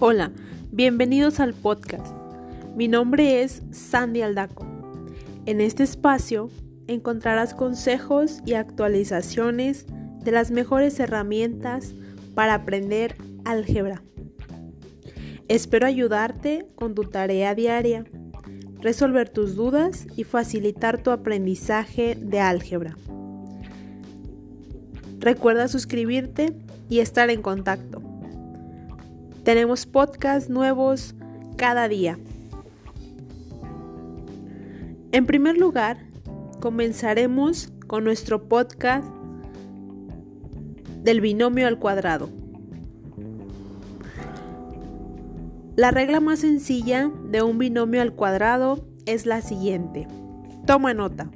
Hola, bienvenidos al podcast. Mi nombre es Sandy Aldaco. En este espacio encontrarás consejos y actualizaciones de las mejores herramientas para aprender álgebra. Espero ayudarte con tu tarea diaria, resolver tus dudas y facilitar tu aprendizaje de álgebra. Recuerda suscribirte y estar en contacto. Tenemos podcasts nuevos cada día. En primer lugar, comenzaremos con nuestro podcast del binomio al cuadrado. La regla más sencilla de un binomio al cuadrado es la siguiente. Toma nota.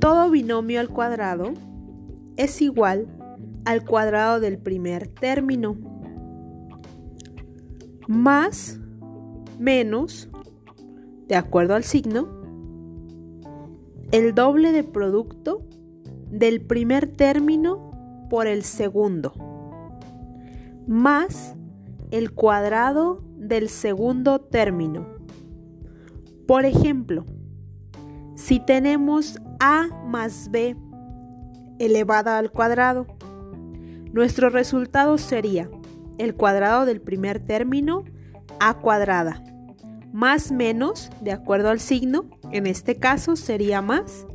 Todo binomio al cuadrado es igual al cuadrado del primer término más menos, de acuerdo al signo, el doble de producto del primer término por el segundo, más el cuadrado del segundo término. Por ejemplo, si tenemos a más b elevada al cuadrado, nuestro resultado sería el cuadrado del primer término a cuadrada más menos, de acuerdo al signo, en este caso sería más,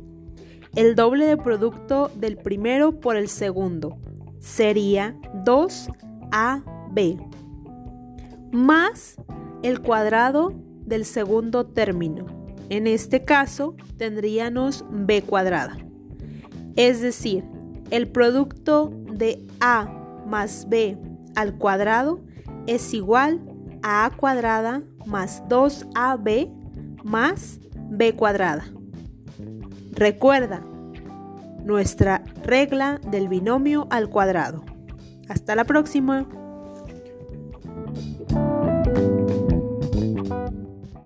el doble de producto del primero por el segundo sería 2ab más el cuadrado del segundo término. En este caso tendríamos b cuadrada. Es decir, el producto de a más b al cuadrado es igual a a cuadrada más 2ab más b cuadrada. Recuerda nuestra regla del binomio al cuadrado. Hasta la próxima.